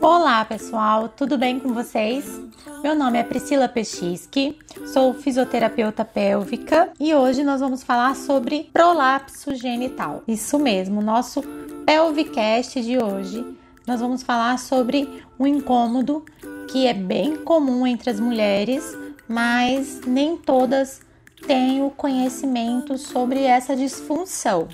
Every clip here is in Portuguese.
Olá pessoal, tudo bem com vocês? Meu nome é Priscila Pechiski, sou fisioterapeuta pélvica e hoje nós vamos falar sobre prolapso genital. Isso mesmo, nosso Pelvicast de hoje nós vamos falar sobre um incômodo que é bem comum entre as mulheres, mas nem todas têm o conhecimento sobre essa disfunção.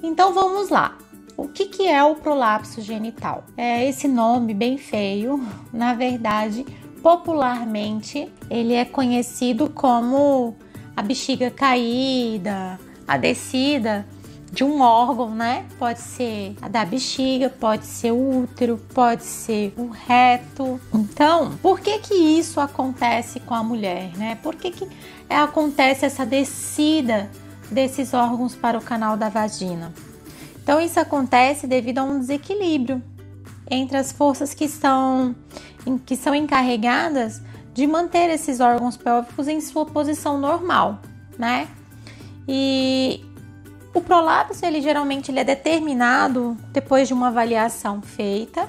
Então vamos lá. O que, que é o prolapso genital? É esse nome bem feio, na verdade, popularmente ele é conhecido como a bexiga caída, a descida de um órgão, né? Pode ser a da bexiga, pode ser o útero, pode ser o reto. Então, por que que isso acontece com a mulher, né? Por que que acontece essa descida desses órgãos para o canal da vagina? Então, isso acontece devido a um desequilíbrio entre as forças que são, que são encarregadas de manter esses órgãos pélvicos em sua posição normal, né? E o prolapso, ele geralmente ele é determinado depois de uma avaliação feita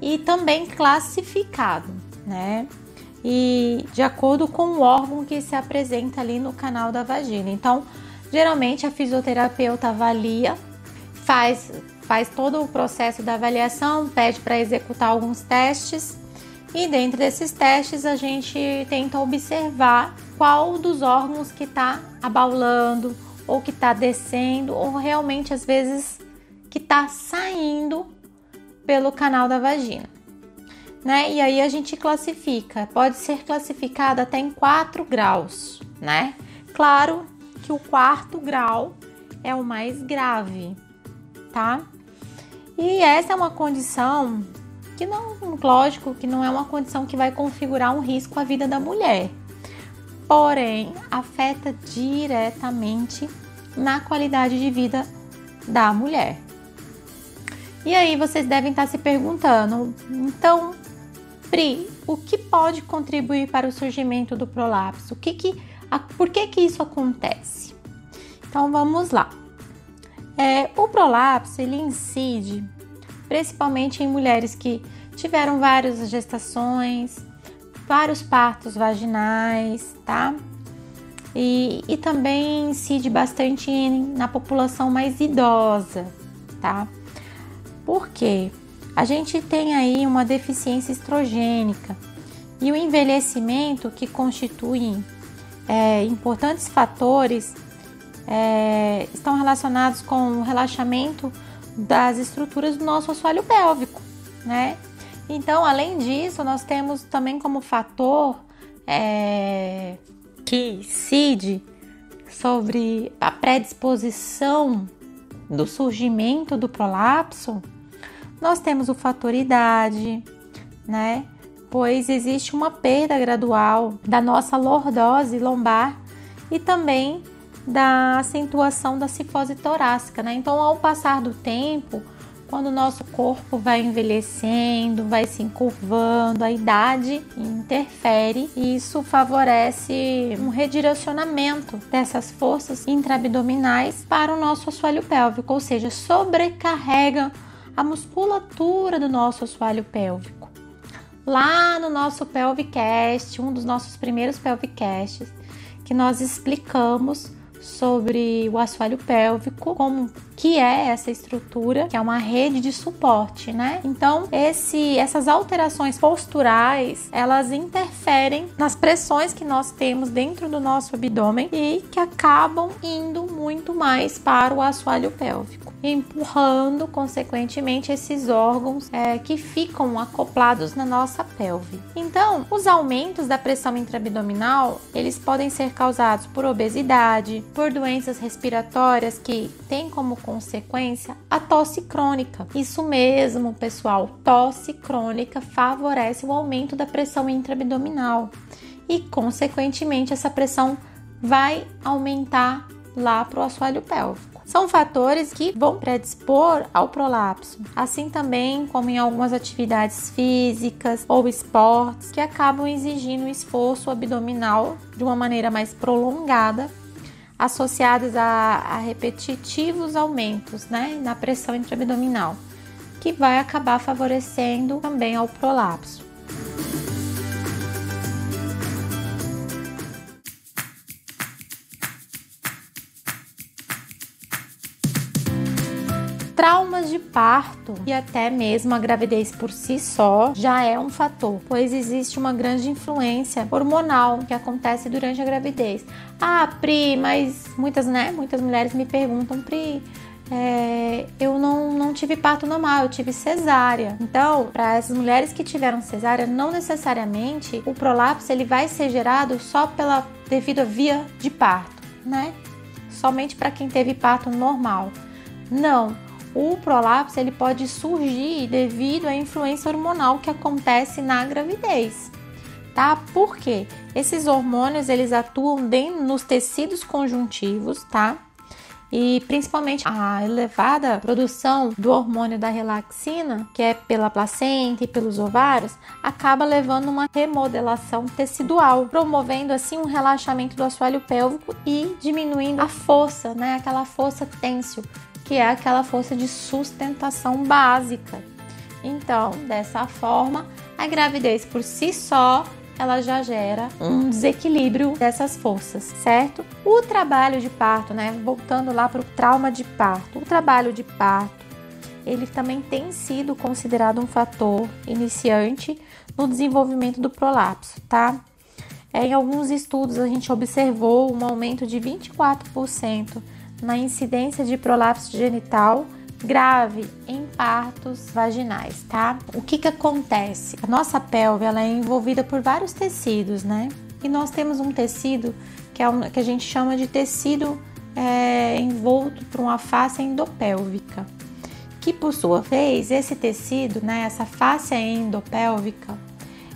e também classificado, né? E de acordo com o órgão que se apresenta ali no canal da vagina. Então, geralmente a fisioterapeuta avalia, faz, faz todo o processo da avaliação, pede para executar alguns testes e dentro desses testes a gente tenta observar qual dos órgãos que está abaulando ou que está descendo ou realmente às vezes que está saindo pelo canal da vagina. Né? E aí a gente classifica, pode ser classificada até em quatro graus, né? Claro que o quarto grau é o mais grave, tá? E essa é uma condição que não, lógico, que não é uma condição que vai configurar um risco à vida da mulher, porém afeta diretamente na qualidade de vida da mulher. E aí vocês devem estar se perguntando, então, Pri, o que pode contribuir para o surgimento do prolapso? O que que, a, por que que isso acontece? Então vamos lá. É, o prolapso ele incide principalmente em mulheres que tiveram várias gestações, vários partos vaginais, tá? E, e também incide bastante na população mais idosa, tá? Por quê? A gente tem aí uma deficiência estrogênica e o envelhecimento que constitui é, importantes fatores é, estão relacionados com o relaxamento das estruturas do nosso assoalho pélvico, né? Então, além disso, nós temos também como fator é, que incide sobre a predisposição do surgimento do prolapso, nós temos o fator idade, né? Pois existe uma perda gradual da nossa lordose lombar e também da acentuação da cifose torácica, né? Então, ao passar do tempo, quando o nosso corpo vai envelhecendo, vai se encurvando, a idade interfere e isso favorece um redirecionamento dessas forças intraabdominais para o nosso assoalho pélvico, ou seja, sobrecarrega a musculatura do nosso assoalho pélvico. Lá no nosso Pelvicast, um dos nossos primeiros Pelvicasts, que nós explicamos sobre o assoalho pélvico, como que é essa estrutura, que é uma rede de suporte, né? Então, esse, essas alterações posturais, elas interferem nas pressões que nós temos dentro do nosso abdômen e que acabam indo muito mais para o assoalho pélvico, empurrando, consequentemente, esses órgãos é, que ficam acoplados na nossa pelve. Então, os aumentos da pressão intraabdominal, eles podem ser causados por obesidade, por doenças respiratórias que têm como consequência a tosse crônica. Isso mesmo, pessoal, tosse crônica favorece o aumento da pressão intraabdominal e, consequentemente, essa pressão vai aumentar lá para o assoalho pélvico. São fatores que vão predispor ao prolapso, assim também como em algumas atividades físicas ou esportes que acabam exigindo esforço abdominal de uma maneira mais prolongada, associados a, a repetitivos aumentos né, na pressão intraabdominal, que vai acabar favorecendo também ao prolapso. Traumas de parto e até mesmo a gravidez por si só já é um fator, pois existe uma grande influência hormonal que acontece durante a gravidez. Ah, Pri, mas muitas, né? Muitas mulheres me perguntam, Pri, é, eu não, não tive parto normal, eu tive cesárea. Então, para essas mulheres que tiveram cesárea, não necessariamente o prolapso ele vai ser gerado só pela devido à via de parto, né? Somente para quem teve parto normal. Não, o prolapso ele pode surgir devido à influência hormonal que acontece na gravidez. Tá? Por quê? Esses hormônios eles atuam dentro, nos tecidos conjuntivos, tá? e principalmente a elevada produção do hormônio da relaxina, que é pela placenta e pelos ovários, acaba levando uma remodelação tecidual, promovendo assim um relaxamento do assoalho pélvico e diminuindo a força, né, aquela força têncil que é aquela força de sustentação básica. Então, dessa forma, a gravidez por si só ela já gera um desequilíbrio dessas forças, certo? O trabalho de parto, né? Voltando lá para o trauma de parto, o trabalho de parto, ele também tem sido considerado um fator iniciante no desenvolvimento do prolapso, tá? É, em alguns estudos a gente observou um aumento de 24% na incidência de prolapso genital grave em partos vaginais, tá? O que que acontece? A nossa pelve ela é envolvida por vários tecidos, né? E nós temos um tecido que, é um, que a gente chama de tecido é, envolto por uma face endopélvica, que por sua vez esse tecido, né, essa face endopélvica,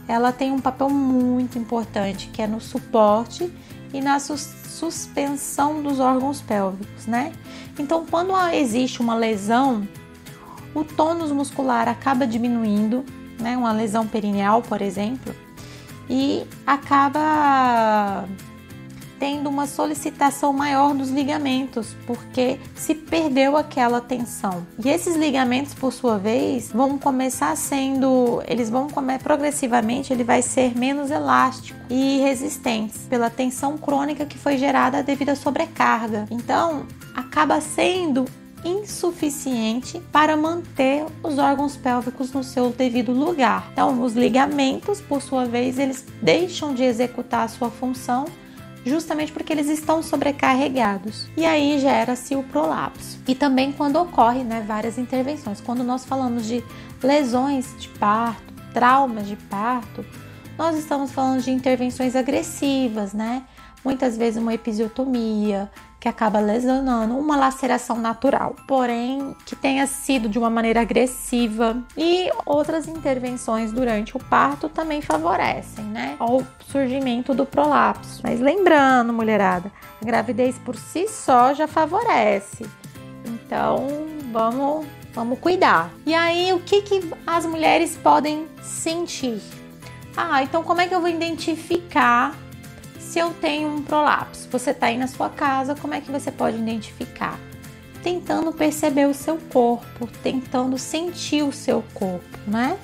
ela tem um papel muito importante que é no suporte e na suspensão dos órgãos pélvicos, né? Então, quando existe uma lesão, o tônus muscular acaba diminuindo, né? Uma lesão perineal, por exemplo, e acaba tendo uma solicitação maior dos ligamentos, porque se perdeu aquela tensão. E esses ligamentos, por sua vez, vão começar sendo, eles vão comer progressivamente, ele vai ser menos elástico e resistente pela tensão crônica que foi gerada devido à sobrecarga. Então, acaba sendo insuficiente para manter os órgãos pélvicos no seu devido lugar. Então, os ligamentos, por sua vez, eles deixam de executar a sua função justamente porque eles estão sobrecarregados. E aí gera-se o prolapso. E também quando ocorre, né, várias intervenções. Quando nós falamos de lesões de parto, traumas de parto, nós estamos falando de intervenções agressivas, né? Muitas vezes uma episiotomia, que acaba lesionando uma laceração natural, porém que tenha sido de uma maneira agressiva e outras intervenções durante o parto também favorecem, né, ao surgimento do prolapso. Mas lembrando, mulherada, a gravidez por si só já favorece. Então, vamos vamos cuidar. E aí, o que que as mulheres podem sentir? Ah, então como é que eu vou identificar se eu tenho um prolapso, você está aí na sua casa, como é que você pode identificar? Tentando perceber o seu corpo, tentando sentir o seu corpo, né?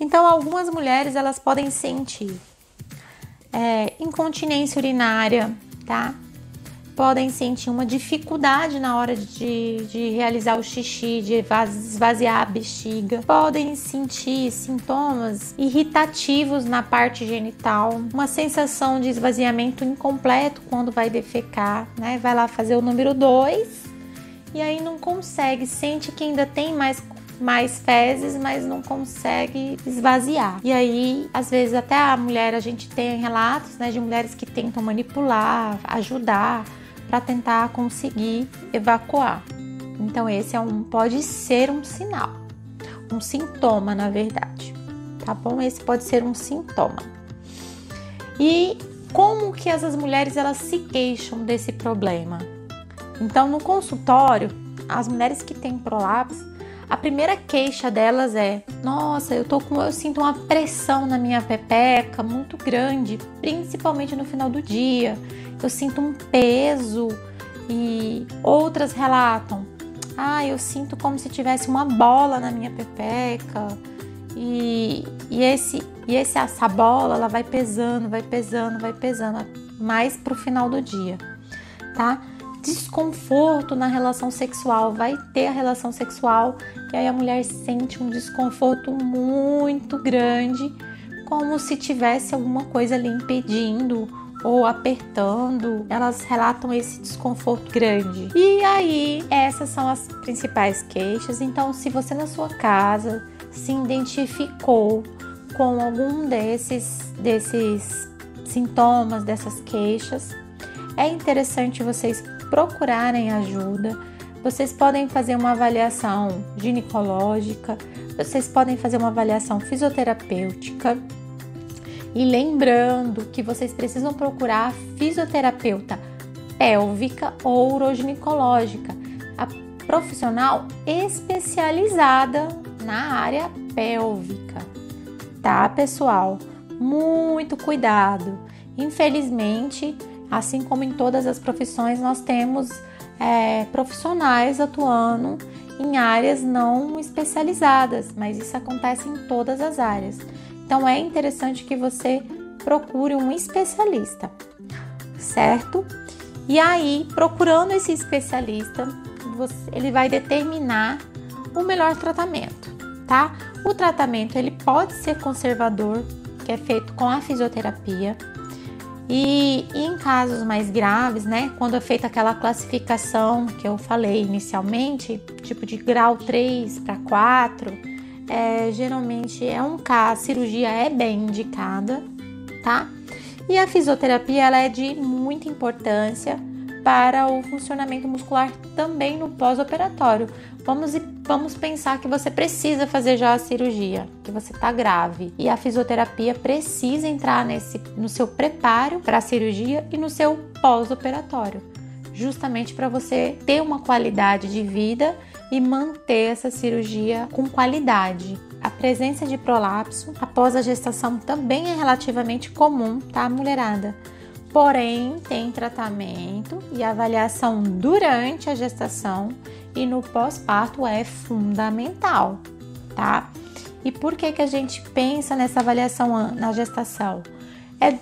Então, algumas mulheres elas podem sentir é, incontinência urinária, tá? Podem sentir uma dificuldade na hora de, de realizar o xixi, de esvaziar a bexiga, podem sentir sintomas irritativos na parte genital, uma sensação de esvaziamento incompleto quando vai defecar, né? Vai lá fazer o número 2 e aí não consegue, sente que ainda tem mais mais fezes, mas não consegue esvaziar. E aí, às vezes, até a mulher, a gente tem relatos né, de mulheres que tentam manipular, ajudar para tentar conseguir evacuar. Então esse é um pode ser um sinal, um sintoma na verdade, tá bom? Esse pode ser um sintoma. E como que essas mulheres elas se queixam desse problema? Então, no consultório, as mulheres que têm prolapso, a primeira queixa delas é: "Nossa, eu tô com eu sinto uma pressão na minha pepeca muito grande, principalmente no final do dia. Eu sinto um peso". E outras relatam: "Ah, eu sinto como se tivesse uma bola na minha pepeca". E, e esse e esse, essa bola ela vai pesando, vai pesando, vai pesando mais pro final do dia, tá? Desconforto na relação sexual, vai ter a relação sexual que aí a mulher sente um desconforto muito grande, como se tivesse alguma coisa ali impedindo ou apertando, elas relatam esse desconforto grande. E aí, essas são as principais queixas. Então, se você na sua casa se identificou com algum desses, desses sintomas, dessas queixas, é interessante vocês procurarem ajuda. Vocês podem fazer uma avaliação ginecológica, vocês podem fazer uma avaliação fisioterapêutica. E lembrando que vocês precisam procurar a fisioterapeuta pélvica ou uroginecológica, a profissional especializada na área pélvica tá, pessoal? Muito cuidado. Infelizmente, assim como em todas as profissões, nós temos é, profissionais atuando em áreas não especializadas, mas isso acontece em todas as áreas. Então é interessante que você procure um especialista, certo? E aí, procurando esse especialista, você, ele vai determinar o melhor tratamento, tá? O tratamento ele pode ser conservador, que é feito com a fisioterapia. E, e em casos mais graves, né, quando é feita aquela classificação que eu falei inicialmente, tipo de grau 3 para 4, é, geralmente é um caso, a cirurgia é bem indicada, tá? E a fisioterapia ela é de muita importância para o funcionamento muscular também no pós-operatório. Vamos, vamos pensar que você precisa fazer já a cirurgia, que você está grave e a fisioterapia precisa entrar nesse, no seu preparo para a cirurgia e no seu pós-operatório, justamente para você ter uma qualidade de vida e manter essa cirurgia com qualidade. A presença de prolapso após a gestação também é relativamente comum, tá, mulherada? Porém, tem tratamento e avaliação durante a gestação e no pós-parto é fundamental, tá? E por que que a gente pensa nessa avaliação na gestação? É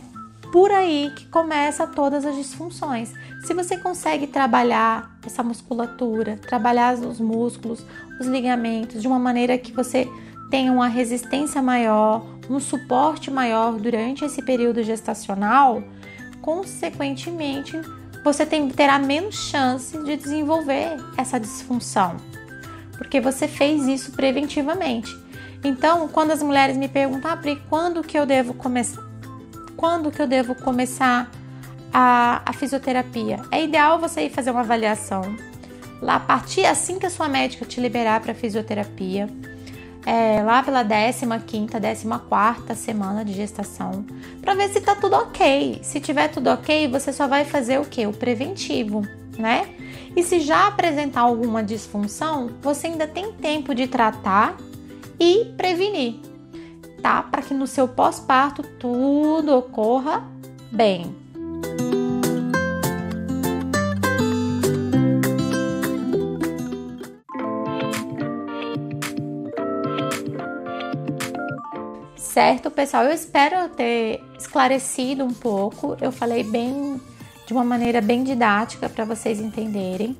por aí que começa todas as disfunções. Se você consegue trabalhar essa musculatura, trabalhar os músculos, os ligamentos de uma maneira que você tenha uma resistência maior, um suporte maior durante esse período gestacional, consequentemente, você tem, terá menos chance de desenvolver essa disfunção, porque você fez isso preventivamente. Então, quando as mulheres me perguntam, ah, Pri, quando que eu devo começar? Quando que eu devo começar a, a fisioterapia? É ideal você ir fazer uma avaliação lá a partir assim que a sua médica te liberar para fisioterapia é, lá pela 15 quinta, 14 quarta semana de gestação, para ver se tá tudo ok. Se tiver tudo ok, você só vai fazer o que? O preventivo, né? E se já apresentar alguma disfunção, você ainda tem tempo de tratar e prevenir, tá? Para que no seu pós-parto tudo ocorra bem. Certo, pessoal? Eu espero ter esclarecido um pouco. Eu falei bem de uma maneira bem didática para vocês entenderem.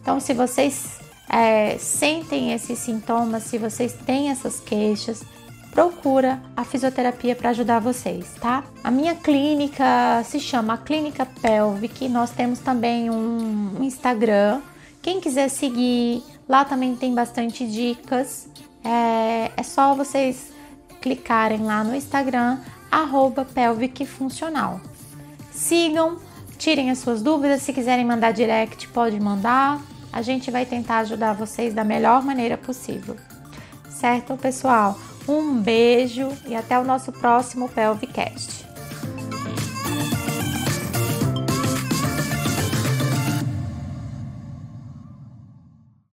Então, se vocês é, sentem esses sintomas, se vocês têm essas queixas, procura a fisioterapia para ajudar vocês, tá? A minha clínica se chama Clínica Pelvic. Nós temos também um Instagram. Quem quiser seguir, lá também tem bastante dicas. É, é só vocês clicarem lá no Instagram, arroba Funcional. Sigam, tirem as suas dúvidas, se quiserem mandar direct, pode mandar. A gente vai tentar ajudar vocês da melhor maneira possível. Certo, pessoal? Um beijo e até o nosso próximo Pelvicast.